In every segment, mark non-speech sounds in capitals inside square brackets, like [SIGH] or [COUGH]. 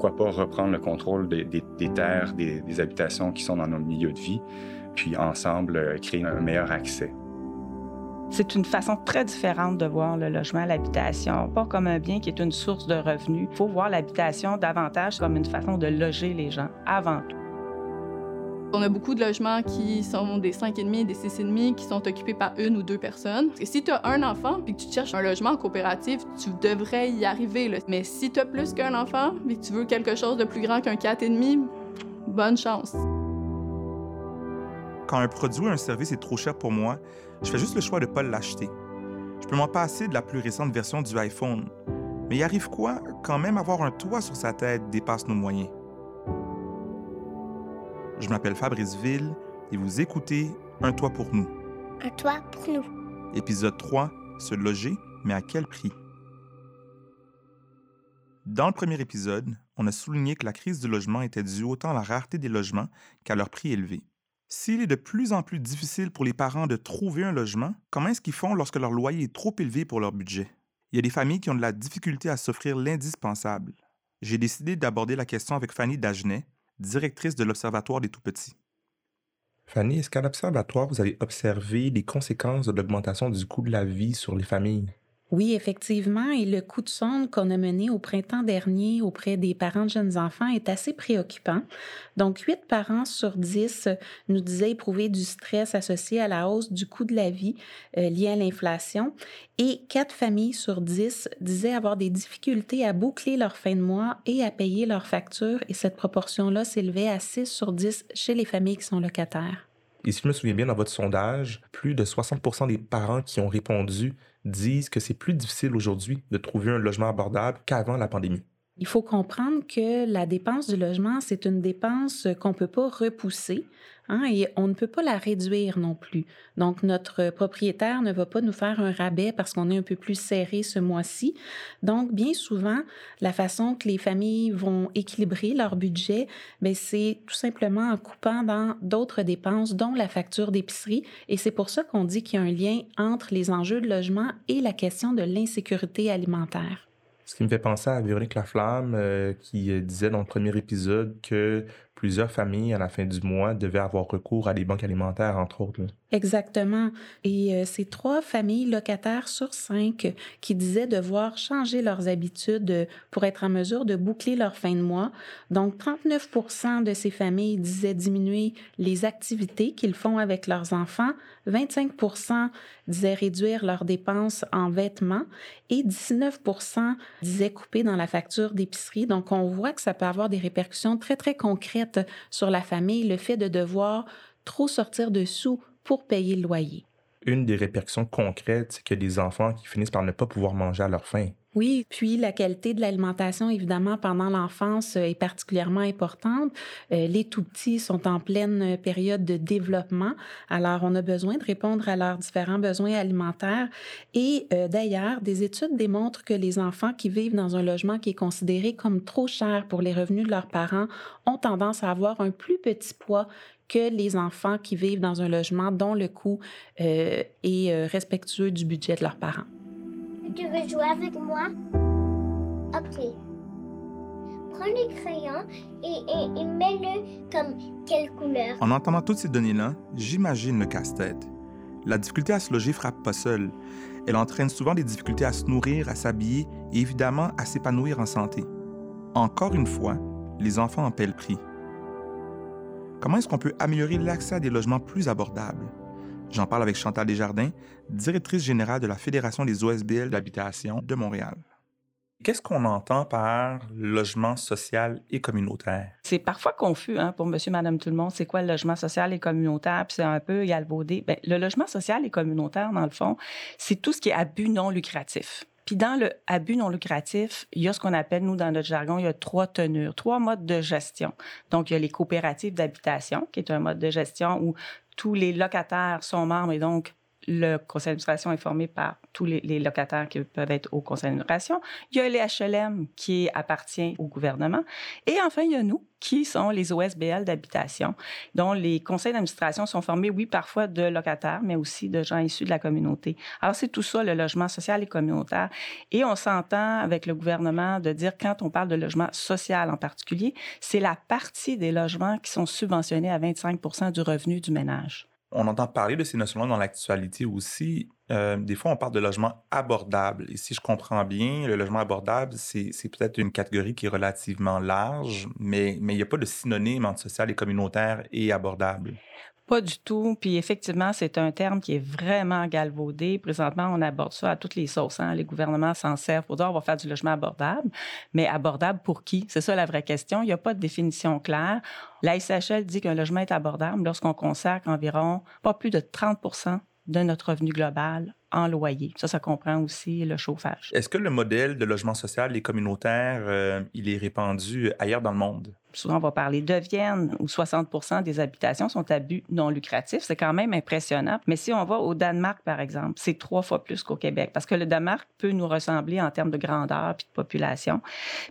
pourquoi pas reprendre le contrôle des, terres, des, habitations qui sont dans nos milieux de vie, puis ensemble créer un meilleur accès. C'est une façon très différente de voir le logement, l'habitation, pas comme un bien qui est une source de revenus. Il faut voir l'habitation davantage comme une façon de loger les gens avant tout. On a beaucoup de logements qui sont des 5,5 des 6,5 qui sont occupés par une ou deux personnes. Et si tu as un enfant puis que tu cherches un logement en coopérative, tu devrais y arriver. Mais si tu as plus qu'un enfant et que tu veux quelque chose de plus grand qu'un 4,5, bonne chance. Quand un produit ou un service est trop cher pour moi, je fais juste le choix de ne pas l'acheter. Je peux m'en passer de la plus récente version du iPhone. Mais il arrive quoi quand même avoir un toit sur sa tête dépasse nos moyens? Je m'appelle Fabrice Ville et vous écoutez Un toit pour nous. Un toit pour nous. Épisode 3, se loger, mais à quel prix? Dans le premier épisode, on a souligné que la crise du logement était due autant à la rareté des logements qu'à leur prix élevé. S'il est de plus en plus difficile pour les parents de trouver un logement, comment est-ce qu'ils font lorsque leur loyer est trop élevé pour leur budget? Il y a des familles qui ont de la difficulté à s'offrir l'indispensable. J'ai décidé d'aborder la question avec Fanny Dagenet, directrice de l'Observatoire des Tout-Petits. Fanny, est-ce qu'à l'Observatoire, vous avez observé les conséquences de l'augmentation du coût de la vie sur les familles? Oui, effectivement, et le coup de sonde qu'on a mené au printemps dernier auprès des parents de jeunes enfants est assez préoccupant. Donc, huit parents sur dix nous disaient éprouver du stress associé à la hausse du coût de la vie euh, lié à l'inflation et quatre familles sur dix disaient avoir des difficultés à boucler leur fin de mois et à payer leurs factures et cette proportion-là s'élevait à 6 sur 10 chez les familles qui sont locataires. Et si je me souviens bien, dans votre sondage, plus de 60% des parents qui ont répondu disent que c'est plus difficile aujourd'hui de trouver un logement abordable qu'avant la pandémie. Il faut comprendre que la dépense du logement, c'est une dépense qu'on ne peut pas repousser hein, et on ne peut pas la réduire non plus. Donc, notre propriétaire ne va pas nous faire un rabais parce qu'on est un peu plus serré ce mois-ci. Donc, bien souvent, la façon que les familles vont équilibrer leur budget, ben, c'est tout simplement en coupant dans d'autres dépenses, dont la facture d'épicerie. Et c'est pour ça qu'on dit qu'il y a un lien entre les enjeux de logement et la question de l'insécurité alimentaire. Ce qui me fait penser à Véronique Laflamme euh, qui euh, disait dans le premier épisode que plusieurs familles à la fin du mois devaient avoir recours à des banques alimentaires, entre autres. Exactement. Et euh, c'est trois familles locataires sur cinq qui disaient devoir changer leurs habitudes pour être en mesure de boucler leur fin de mois. Donc, 39 de ces familles disaient diminuer les activités qu'ils font avec leurs enfants, 25 disaient réduire leurs dépenses en vêtements et 19 disaient couper dans la facture d'épicerie. Donc, on voit que ça peut avoir des répercussions très, très concrètes sur la famille, le fait de devoir trop sortir de sous pour payer le loyer. Une des répercussions concrètes, c'est a des enfants qui finissent par ne pas pouvoir manger à leur faim. Oui, puis la qualité de l'alimentation, évidemment, pendant l'enfance euh, est particulièrement importante. Euh, les tout petits sont en pleine période de développement, alors on a besoin de répondre à leurs différents besoins alimentaires. Et euh, d'ailleurs, des études démontrent que les enfants qui vivent dans un logement qui est considéré comme trop cher pour les revenus de leurs parents ont tendance à avoir un plus petit poids que les enfants qui vivent dans un logement dont le coût est respectueux du budget de leurs parents. Tu veux jouer avec moi? Ok. Prends les crayons et, mets-le comme quelle couleur? En entendant toutes ces données-là, j'imagine le casse-tête. La difficulté à se loger frappe pas seule. Elle entraîne souvent des difficultés à se nourrir, à s'habiller et évidemment à s'épanouir en santé. Encore une fois, les enfants en paient le prix. Comment est-ce qu'on peut améliorer l'accès à des logements plus abordables? J'en parle avec Chantal Desjardins, directrice générale de la Fédération des OSBL d'habitation de Montréal. Qu'est-ce qu'on entend par logement social et communautaire? C'est parfois confus hein, pour monsieur, madame, tout le monde. C'est quoi le logement social et communautaire? Puis c'est un peu galvaudé. Bien, le logement social et communautaire, dans le fond, c'est tout ce qui est abus non lucratif. Puis dans le abus non lucratif, il y a ce qu'on appelle, nous, dans notre jargon, il y a trois tenures, trois modes de gestion. Donc, il y a les coopératives d'habitation, qui est un mode de gestion où tous les locataires sont membres et donc le conseil d'administration est formé par tous les, locataires qui peuvent être au conseil d'administration. Il y a les HLM qui appartient au gouvernement. Et enfin, il y a nous, qui sont les OSBL d'habitation, dont les conseils d'administration sont formés, oui, parfois de locataires, mais aussi de gens issus de la communauté. Alors, c'est tout ça, le logement social et communautaire. Et on s'entend avec le gouvernement de dire, quand on parle de logement social en particulier, c'est la partie des logements qui sont subventionnés à 25 du revenu du ménage on entend parler de ces notions-là dans l'actualité aussi. Euh, des fois, on parle de logement abordable. Et si je comprends bien, le logement abordable, c'est peut-être une catégorie qui est relativement large, mais, mais il n'y a pas de synonyme entre social et communautaire et abordable. Pas du tout. Puis effectivement, c'est un terme qui est vraiment galvaudé. Présentement, on aborde ça à toutes les sauces. Hein. Les gouvernements s'en servent pour dire on va faire du logement abordable. Mais abordable pour qui? C'est ça la vraie question. Il n'y a pas de définition claire. La SHL dit qu'un logement est abordable lorsqu'on consacre environ pas plus de 30% de notre revenu global en loyer. Ça, ça comprend aussi le chauffage. Est-ce que le modèle de logement social et communautaire, euh, il est répandu ailleurs dans le monde? souvent on va parler de Vienne, où 60% des habitations sont à but non lucratif. C'est quand même impressionnant. Mais si on va au Danemark, par exemple, c'est trois fois plus qu'au Québec, parce que le Danemark peut nous ressembler en termes de grandeur puis de population.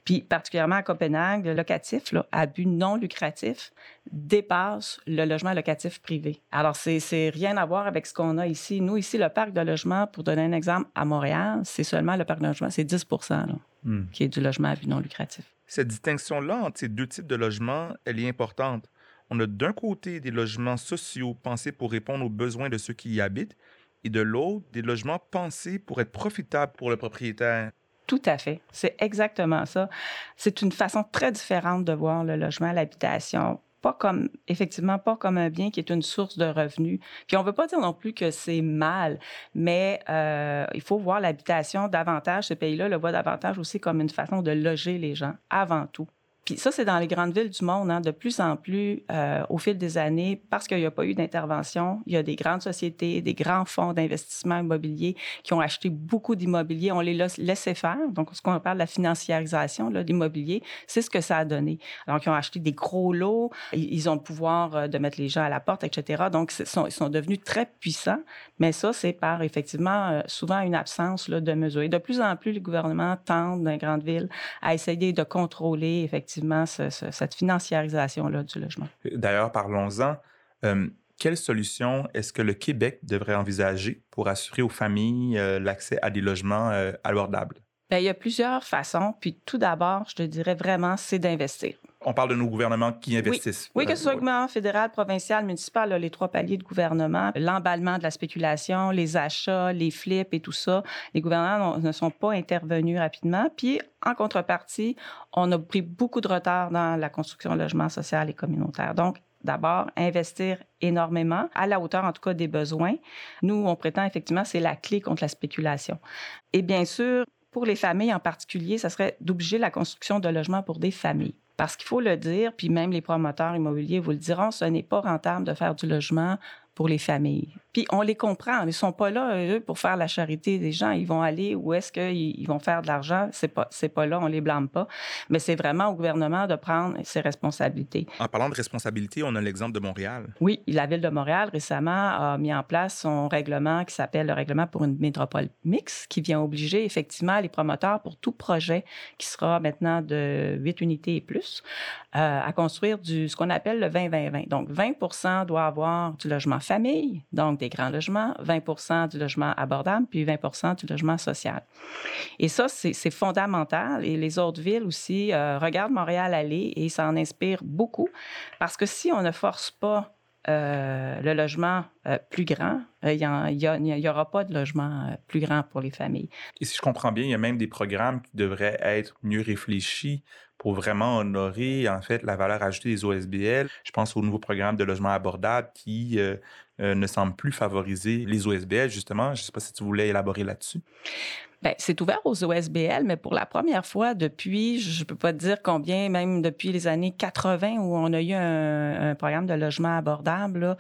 Puis particulièrement à Copenhague, le locatif, là, à but non lucratif, dépasse le logement locatif privé. Alors, c'est rien à voir avec ce qu'on a ici. Nous, ici, le parc de logement, pour donner un exemple, à Montréal, c'est seulement le parc de logement, c'est 10 là, hmm. qui est du logement à but non lucratif. Cette distinction-là entre ces deux types de logements, elle est importante. On a d'un côté des logements sociaux pensés pour répondre aux besoins de ceux qui y habitent, et de l'autre, des logements pensés pour être profitables pour le propriétaire. Tout à fait. C'est exactement ça. C'est une façon très différente de voir le logement, l'habitation pas comme, effectivement, pas comme un bien qui est une source de revenus. Puis on ne veut pas dire non plus que c'est mal, mais euh, il faut voir l'habitation davantage, ce pays-là le voit davantage aussi comme une façon de loger les gens avant tout. Puis ça, c'est dans les grandes villes du monde. Hein, de plus en plus, euh, au fil des années, parce qu'il n'y a pas eu d'intervention, il y a des grandes sociétés, des grands fonds d'investissement immobilier qui ont acheté beaucoup d'immobilier. On les laissait faire. Donc, ce qu'on de la financiarisation de l'immobilier, c'est ce que ça a donné. Donc, ils ont acheté des gros lots, ils ont le pouvoir euh, de mettre les gens à la porte, etc. Donc, ils sont, devenus très puissants. Mais ça, c'est par effectivement euh, souvent une absence de mesures. Et de plus en plus, les gouvernements tentent dans les grandes villes à essayer de contrôler effectivement cette financiarisation-là du logement. D'ailleurs, parlons-en. Euh, quelle solution est-ce que le Québec devrait envisager pour assurer aux familles euh, l'accès à des logements euh, abordables? Bien, il y a plusieurs façons. Puis tout d'abord, je te dirais vraiment, c'est d'investir. On parle de nos gouvernements qui investissent. Oui, que ce soit gouvernement fédéral, provincial, municipal, les trois paliers de gouvernement, l'emballement de la spéculation, les achats, les flips et tout ça, les gouvernements ne sont pas intervenus rapidement. Puis, en contrepartie, on a pris beaucoup de retard dans la construction de logements sociaux et communautaires. Donc, d'abord, investir énormément, à la hauteur en tout cas des besoins. Nous, on prétend effectivement, c'est la clé contre la spéculation. Et bien sûr, pour les familles en particulier, ça serait d'obliger la construction de logements pour des familles. Parce qu'il faut le dire, puis même les promoteurs immobiliers vous le diront, ce n'est pas rentable de faire du logement pour les familles. Puis on les comprend, ils ne sont pas là, eux, pour faire la charité des gens. Ils vont aller où est-ce qu'ils vont faire de l'argent. C'est pas, c'est pas là, on les blâme pas. Mais c'est vraiment au gouvernement de prendre ses responsabilités. En parlant de responsabilité, on a l'exemple de Montréal. Oui, la Ville de Montréal récemment a mis en place son règlement qui s'appelle le règlement pour une métropole mixte, qui vient obliger effectivement les promoteurs pour tout projet qui sera maintenant de 8 unités et plus euh, à construire du, ce qu'on appelle le 20-20-20. Donc 20 doit avoir du logement donc des grands logements, 20% du logement abordable, puis 20% du logement social. Et ça, c'est fondamental. Et les autres villes aussi euh, regardent Montréal aller et ça en inspire beaucoup parce que si on ne force pas euh, le logement euh, plus grand, il n'y aura pas de logement plus grand pour les familles. Et si je comprends bien, il y a même des programmes qui devraient être mieux réfléchis pour vraiment honorer en fait la valeur ajoutée des OSBL. Je pense au nouveau programme de logement abordable qui euh, ne semble plus favoriser les OSBL, justement. Je ne sais pas si tu voulais élaborer là-dessus. Bien, c'est ouvert aux OSBL, mais pour la première fois depuis, je ne peux pas te dire combien, même depuis les années 80 où on a eu un, un programme de logement abordable, là,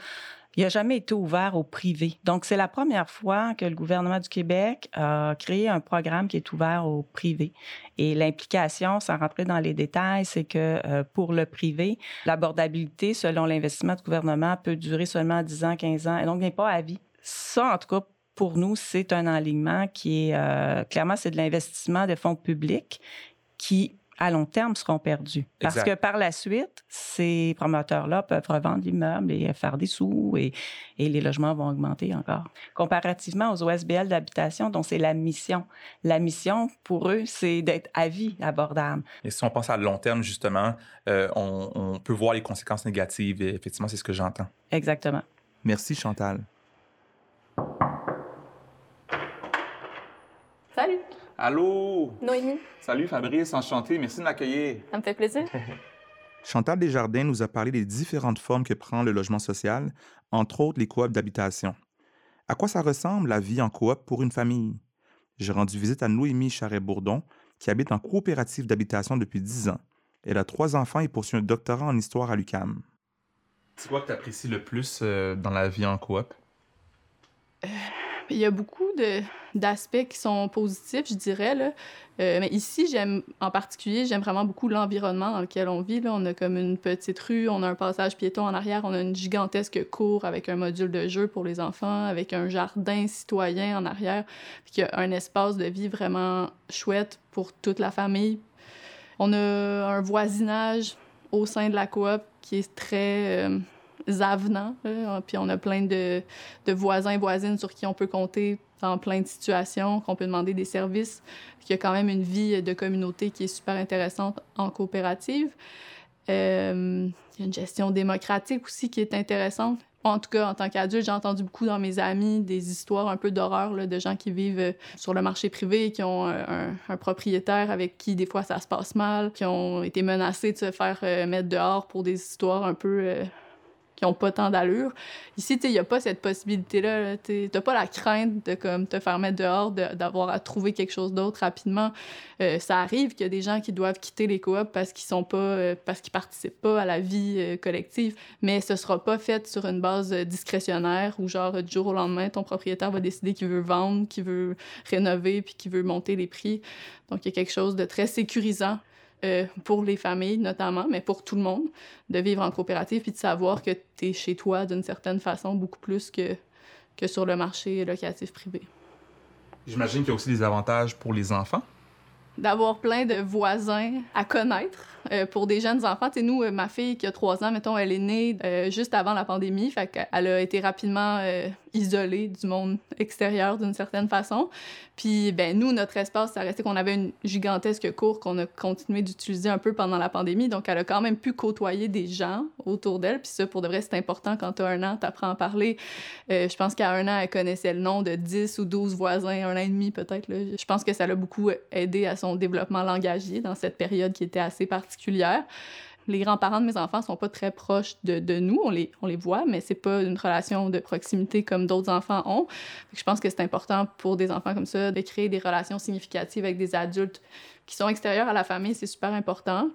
il n'a jamais été ouvert au privé. Donc, c'est la première fois que le gouvernement du Québec a créé un programme qui est ouvert au privé. Et l'implication, sans rentrer dans les détails, c'est que euh, pour le privé, l'abordabilité, selon l'investissement du gouvernement, peut durer seulement 10 ans, 15 ans, et donc n'est pas à vie. ça, en tout cas, pour nous, c'est un alignement qui est euh, clairement, c'est de l'investissement de fonds publics qui à long terme seront perdus. Parce Exact. que par la suite, ces promoteurs-là peuvent revendre l'immeuble et faire des sous et, et les logements vont augmenter encore. Comparativement aux OSBL d'habitation, dont c'est la mission. La mission, pour eux, c'est d'être à vie abordable. Et si on pense à long terme, justement, euh, on, on peut voir les conséquences négatives. Et effectivement, c'est ce que j'entends. Exactement. Merci, Chantal. Salut, Allô? Noémie. Salut, Fabrice. Enchanté. Merci de m'accueillir. Ça me fait plaisir. [LAUGHS] Chantal Desjardins nous a parlé des différentes formes que prend le logement social, entre autres les coops d'habitation. À quoi ça ressemble la vie en coop pour une famille? J'ai rendu visite à Noémie Charret-Bourdon, qui habite en coopérative d'habitation depuis 10 ans. Elle a trois enfants et poursuit un doctorat en histoire à l'UCAM. C'est quoi que tu apprécies le plus euh, dans la vie en coop? Il y a beaucoup d'aspects qui sont positifs, je dirais. Là. Euh, mais ici, j'aime en particulier, j'aime vraiment beaucoup l'environnement dans lequel on vit. Là. On a comme une petite rue, on a un passage piéton en arrière, on a une gigantesque cour avec un module de jeu pour les enfants, avec un jardin citoyen en arrière. Puis il y a un espace de vie vraiment chouette pour toute la famille. On a un voisinage au sein de la coop qui est très euh, avenant. là. Puis on a plein de, voisins et voisines sur qui on peut compter dans plein de situations, qu'on peut demander des services. Il y a quand même une vie de communauté qui est super intéressante en coopérative. Euh, il y a une gestion démocratique aussi qui est intéressante. En tout cas, en tant qu'adulte, j'ai entendu beaucoup dans mes amis des histoires un peu d'horreur de gens qui vivent euh, sur le marché privé, qui ont euh, un, propriétaire avec qui des fois ça se passe mal, qui ont été menacés de se faire mettre dehors pour des histoires un peu qui ont pas tant d'allure. Ici, il n'y a pas cette possibilité-là. là. Tu n'as pas la crainte de comme, te faire mettre dehors, de- d'avoir à trouver quelque chose d'autre rapidement. Euh, ça arrive qu'il y a des gens qui doivent quitter les coops parce qu'ils sont pas, euh, parce qu'ils participent pas à la vie euh, collective, mais ce sera pas fait sur une base discrétionnaire où genre du jour au lendemain, ton propriétaire va décider qu'il veut vendre, qu'il veut rénover puis qu'il veut monter les prix. Donc, il y a quelque chose de très sécurisant euh, pour les familles notamment, mais pour tout le monde, de vivre en coopérative puis de savoir que tu es chez toi d'une certaine façon beaucoup plus que, que sur le marché locatif privé. J'imagine qu'il y a aussi des avantages pour les enfants. D'avoir plein de voisins à connaître euh, pour des jeunes enfants. Tu nous, euh, ma fille qui a trois ans, mettons, elle est née euh, juste avant la pandémie, fait qu'elle a été rapidement isolée du monde extérieur d'une certaine façon. Puis, ben nous, notre espace, ça restait qu'on avait une gigantesque cour qu'on a continué d'utiliser un peu pendant la pandémie. Donc, elle a quand même pu côtoyer des gens autour d'elle. Puis ça, pour de vrai, c'est important quand tu as un an, tu apprends à parler. Euh, je pense qu'à un an, elle connaissait le nom de 10 ou 12 voisins, un an et demi peut-être. Je pense que ça l'a beaucoup aidé à son développement langagier dans cette période qui était assez particulière. Les grands-parents de mes enfants sont pas très proches de, de nous, on les, on les voit, mais c'est pas une relation de proximité comme d'autres enfants ont. Je pense que c'est important pour des enfants comme ça de créer des relations significatives avec des adultes qui sont extérieurs à la famille, c'est super important.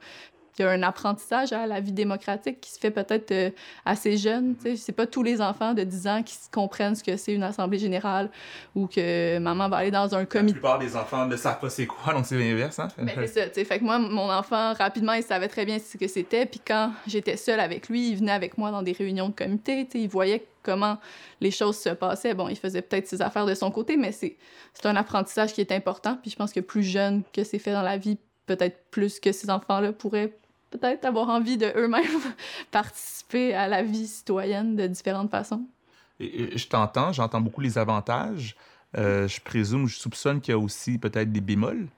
Il y a un apprentissage à la vie démocratique qui se fait peut-être euh, assez jeune. tu sais. C'est pas tous les enfants de 10 ans qui comprennent ce que c'est une assemblée générale ou que maman va aller dans un La comité. plupart des enfants ne savent pas c'est quoi, donc c'est l'inverse. Hein? Ben, c'est ça, tu sais. Fait que moi, mon enfant, rapidement, il savait très bien ce que c'était. Puis quand j'étais seule avec lui, il venait avec moi dans des réunions de comité. Tu sais, il voyait comment les choses se passaient. Bon, il faisait peut-être ses affaires de son côté, mais c'est un apprentissage qui est important. Puis je pense que plus jeune que c'est fait dans la vie, peut-être plus que ces enfants-là pourraient peut-être avoir envie de eux-mêmes [LAUGHS] participer à la vie citoyenne de différentes façons. Et- et je t'entends, j'entends beaucoup les avantages. Euh, je présume, je soupçonne qu'il y a aussi peut-être des bémols.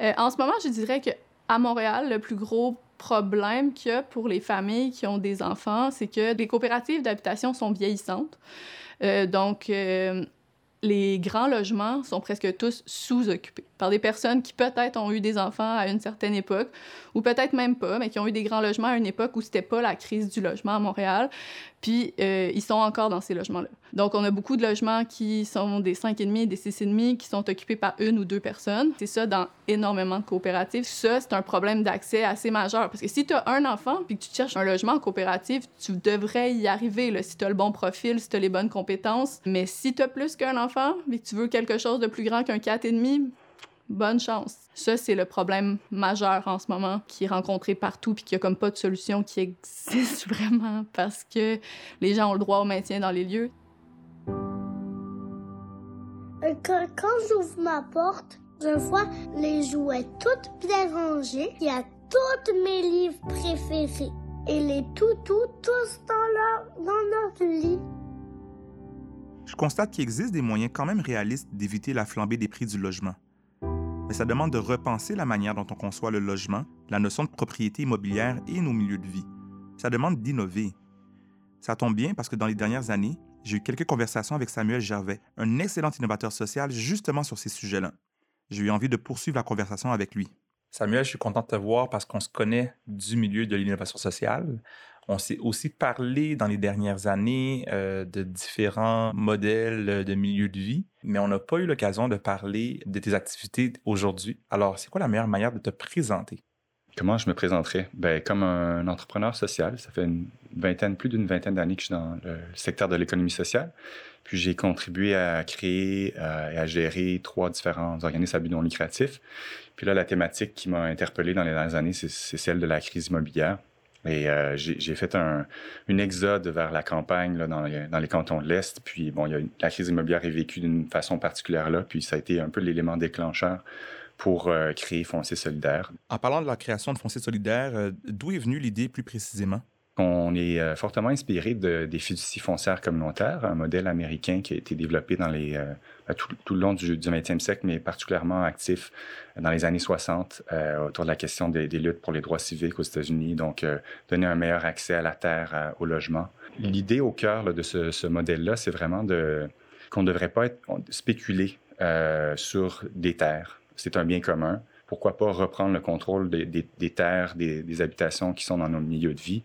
Euh, en ce moment, je dirais que à Montréal, le plus gros problème qu'il y a pour les familles qui ont des enfants, c'est que les coopératives d'habitation sont vieillissantes. Euh, donc, euh, les grands logements sont presque tous sous-occupés par des personnes qui peut-être ont eu des enfants à une certaine époque, ou peut-être même pas, mais qui ont eu des grands logements à une époque où c'était pas la crise du logement à Montréal. Puis, euh, ils sont encore dans ces logements-là. Donc, on a beaucoup de logements qui sont des 5,5, des 6,5, qui sont occupés par une ou deux personnes. C'est ça dans énormément de coopératives. Ça, c'est un problème d'accès assez majeur. Parce que si tu as un enfant puis que tu cherches un logement en coopérative, tu devrais y arriver si tu as le bon profil, si tu as les bonnes compétences. Mais si tu as plus qu'un enfant et que tu veux quelque chose de plus grand qu'un 4,5, bonne chance. Ça, c'est le problème majeur en ce moment qui est rencontré partout puis qu'il n'y a comme pas de solution qui existe [LAUGHS] vraiment parce que les gens ont le droit au maintien dans les lieux. Euh, Quand, quand j'ouvre ma porte, je vois les jouets toutes bien rangés. Il y a tous mes livres préférés. Et les toutous tous dans leur, dans leur lit. Je constate qu'il existe des moyens quand même réalistes d'éviter la flambée des prix du logement. Mais ça demande de repenser la manière dont on conçoit le logement, la notion de propriété immobilière et nos milieux de vie. Ça demande d'innover. Ça tombe bien parce que dans les dernières années, j'ai eu quelques conversations avec Samuel Gervais, un excellent innovateur social justement sur ces sujets-là. J'ai eu envie de poursuivre la conversation avec lui. Samuel, je suis content de te voir parce qu'on se connaît du milieu de l'innovation sociale. On s'est aussi parlé dans les dernières années euh, de différents modèles de milieu de vie, mais on n'a pas eu l'occasion de parler de tes activités aujourd'hui. Alors, c'est quoi la meilleure manière de te présenter? Comment je me présenterais? Ben, comme un entrepreneur social. Ça fait une vingtaine, plus d'une vingtaine d'années que je suis dans le secteur de l'économie sociale. Puis j'ai contribué à créer euh, et à gérer trois différents organismes à but non lucratif. Puis là, la thématique qui m'a interpellé dans les dernières années, c'est celle de la crise immobilière. Et euh, j'ai fait un, une exode vers la campagne dans, les, cantons de l'Est. Puis bon, la crise immobilière est vécue d'une façon particulière là. Puis ça a été un peu l'élément déclencheur pour euh, créer Foncier Solidaire. En parlant de la création de foncier solidaire, euh, d'où est venue l'idée plus précisément? On est euh, fortement inspiré de, des fiducies foncières communautaires, un modèle américain qui a été développé euh, tout, tout le long du, du 20e siècle, mais particulièrement actif dans les années 60 euh, autour de la question des, luttes pour les droits civiques aux États-Unis, donc euh, donner un meilleur accès à la terre, au logement. L'idée au cœur de ce, modèle-là, c'est vraiment de, qu'on ne devrait pas spéculer euh, sur des terres. C'est un bien commun pourquoi pas reprendre le contrôle des, terres, des, des, habitations qui sont dans nos milieux de vie,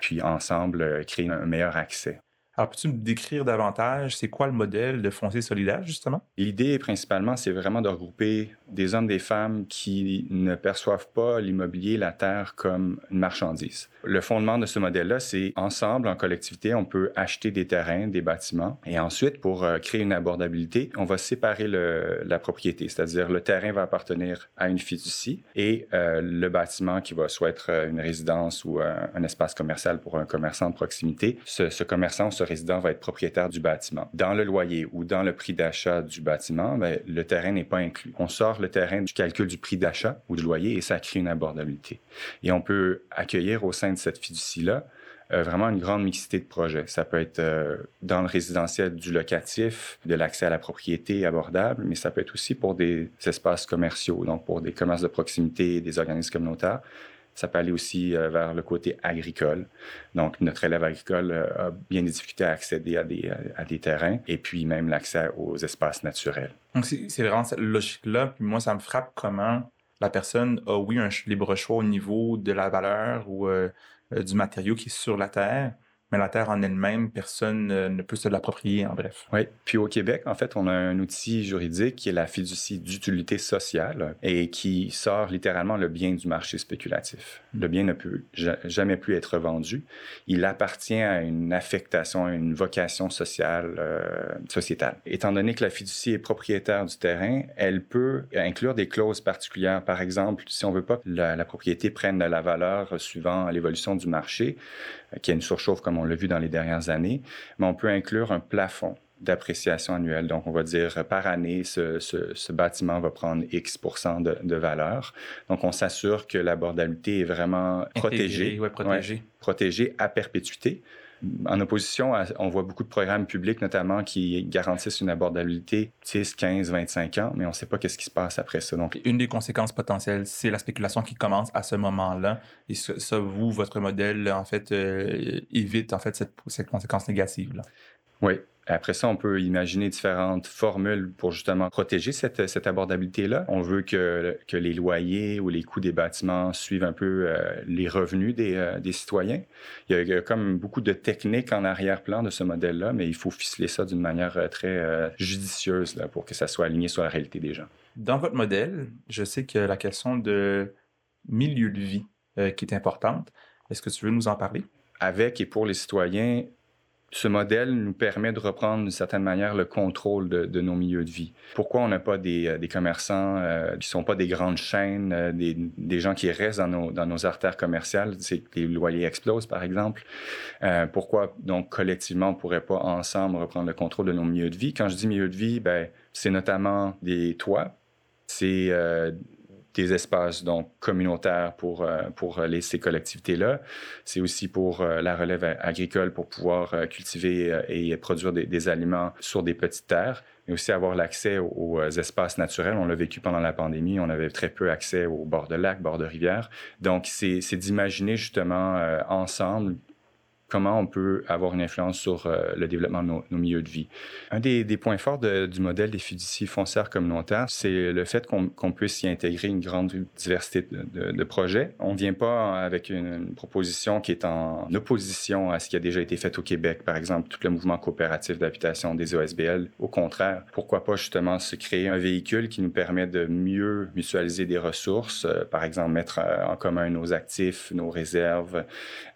puis ensemble euh, créer un meilleur accès. Alors, peux-tu me décrire davantage, c'est quoi le modèle de foncier solidaire, justement? L'idée, principalement, c'est vraiment de regrouper des hommes, des femmes qui ne perçoivent pas l'immobilier, la terre comme une marchandise. Le fondement de ce modèle-là, c'est ensemble, en collectivité, on peut acheter des terrains, des bâtiments, et ensuite, pour euh, créer une abordabilité, on va séparer la propriété, c'est-à-dire le terrain va appartenir à une fiducie et euh, le bâtiment qui va soit être une résidence ou un, espace commercial pour un commerçant de proximité, ce, commerçant ce résident va être propriétaire du bâtiment. Dans le loyer ou dans le prix d'achat du bâtiment, bien, le terrain n'est pas inclus. On sort le terrain du calcul du prix d'achat ou du loyer et ça crée une abordabilité. Et on peut accueillir au sein de cette fiducie-là euh, vraiment une grande mixité de projets. Ça peut être euh, dans le résidentiel du locatif, de l'accès à la propriété abordable, mais ça peut être aussi pour des espaces commerciaux, donc pour des commerces de proximité, des organismes communautaires. Ça peut aller aussi euh, vers le côté agricole. Donc, notre élève agricole euh, a bien des difficultés à accéder à des, à des terrains et puis même l'accès aux espaces naturels. Donc, c'est vraiment cette logique-là. Puis moi, ça me frappe comment la personne a, oui, un libre choix au niveau de la valeur ou euh, du matériau qui est sur la terre, mais la terre en elle-même, personne ne peut se l'approprier, en bref. Oui. Puis au Québec, en fait, on a un outil juridique qui est la fiducie d'utilité sociale et qui sort littéralement le bien du marché spéculatif. Le bien ne peut jamais plus être vendu. Il appartient à une affectation, à une vocation sociale, euh, sociétale. Étant donné que la fiducie est propriétaire du terrain, elle peut inclure des clauses particulières. Par exemple, si on veut pas que la, propriété prenne de la valeur suivant l'évolution du marché, qu'il y a une surchauffe comme on l'a vu dans les dernières années, mais on peut inclure un plafond d'appréciation annuelle. Donc, on va dire par année, ce, ce, ce bâtiment va prendre X de, de, valeur. Donc, on s'assure que l'abordabilité est vraiment protégée. Ouais, protégée. Ouais, protégée à perpétuité. En opposition, à, on voit beaucoup de programmes publics, notamment, qui garantissent une abordabilité 10, 15, 25 ans, mais on ne sait pas qu'est-ce qui se passe après ça. Donc, une des conséquences potentielles, c'est la spéculation qui commence à ce moment-là. Et ça, vous, votre modèle, en fait, euh, évite en fait cette, cette conséquence négative. Là. Oui, après ça, on peut imaginer différentes formules pour justement protéger cette, cette abordabilité-là. On veut que, que les loyers ou les coûts des bâtiments suivent un peu euh, les revenus des, euh, des citoyens. Il y, a, il y, a, comme beaucoup de techniques en arrière-plan de ce modèle-là, mais il faut ficeler ça d'une manière très euh, judicieuse là, pour que ça soit aligné sur la réalité des gens. Dans votre modèle, je sais que la question de milieu de vie qui est importante. Est-ce que tu veux nous en parler? Avec et pour les citoyens, ce modèle nous permet de reprendre d'une certaine manière le contrôle de, nos milieux de vie. Pourquoi on n'a pas des, euh, commerçants euh, qui ne sont pas des grandes chaînes, euh, des, gens qui restent dans nos, dans nos artères commerciales, c'est que les loyers explosent par exemple. pourquoi donc collectivement on ne pourrait pas ensemble reprendre le contrôle de nos milieux de vie? Quand je dis milieu de vie, ben, c'est notamment des toits, c'est des espaces donc communautaires pour, euh, pour les, ces collectivités-là. C'est aussi pour euh, la relève agricole pour pouvoir euh, cultiver et produire des, aliments sur des petites terres, mais aussi avoir l'accès aux, espaces naturels. On l'a vécu pendant la pandémie, on avait très peu accès aux bords de lacs, bords de rivières. Donc, c'est d'imaginer justement ensemble comment on peut avoir une influence sur euh, le développement de nos, milieux de vie. Un des, points forts du modèle des fiducies foncières communautaires, c'est le fait qu'on puisse y intégrer une grande diversité de, projets. On ne vient pas avec une, proposition qui est en opposition à ce qui a déjà été fait au Québec, par exemple, tout le mouvement coopératif d'habitation des OSBL. Au contraire, pourquoi pas justement se créer un véhicule qui nous permet de mieux mutualiser des ressources, euh, par exemple mettre euh, en commun nos actifs, nos réserves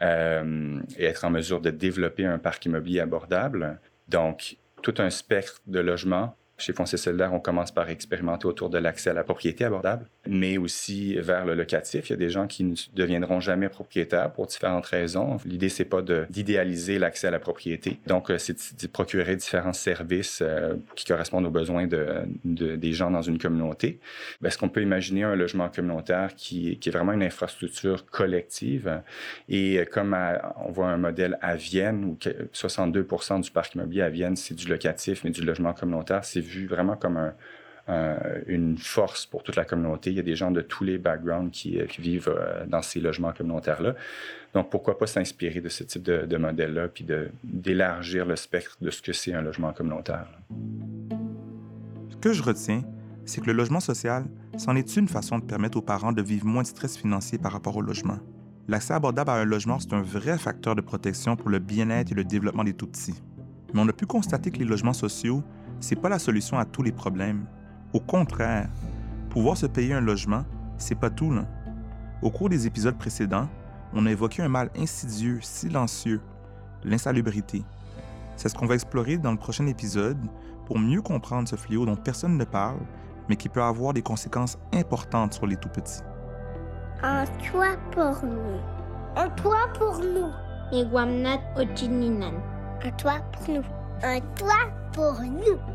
et être en mesure de développer un parc immobilier abordable. Donc, tout un spectre de logements chez Foncier Solidaire, on commence par expérimenter autour de l'accès à la propriété abordable, mais aussi vers le locatif. Il y a des gens qui ne deviendront jamais propriétaires pour différentes raisons. L'idée, c'est pas d'idéaliser l'accès à la propriété. Donc, euh, c'est de procurer différents services euh, qui correspondent aux besoins de, des gens dans une communauté. Est-ce qu'on peut imaginer un logement communautaire qui, qui, est vraiment une infrastructure collective? Et euh, comme on voit un modèle à Vienne, où 62% du parc immobilier à Vienne, c'est du locatif, mais du logement communautaire, c'est vu vraiment comme une force pour toute la communauté. Il y a des gens de tous les backgrounds qui, euh, vivent euh, dans ces logements communautaires-là. Donc, pourquoi pas s'inspirer de ce type de, modèle-là, puis d'élargir le spectre de ce que c'est un logement communautaire. Ce que je retiens, c'est que le logement social, c'en est une façon de permettre aux parents de vivre moins de stress financier par rapport au logement. L'accès abordable à un logement, c'est un vrai facteur de protection pour le bien-être et le développement des tout-petits. Mais on a pu constater que les logements sociaux c'est pas la solution à tous les problèmes. Au contraire, pouvoir se payer un logement, c'est pas tout. Là. Au cours des épisodes précédents, on a évoqué un mal insidieux, silencieux, l'insalubrité. C'est ce qu'on va explorer dans le prochain épisode pour mieux comprendre ce fléau dont personne ne parle, mais qui peut avoir des conséquences importantes sur les tout-petits. Un toit pour nous. Un toit pour nous. Un toit pour nous. Un toit pour nous.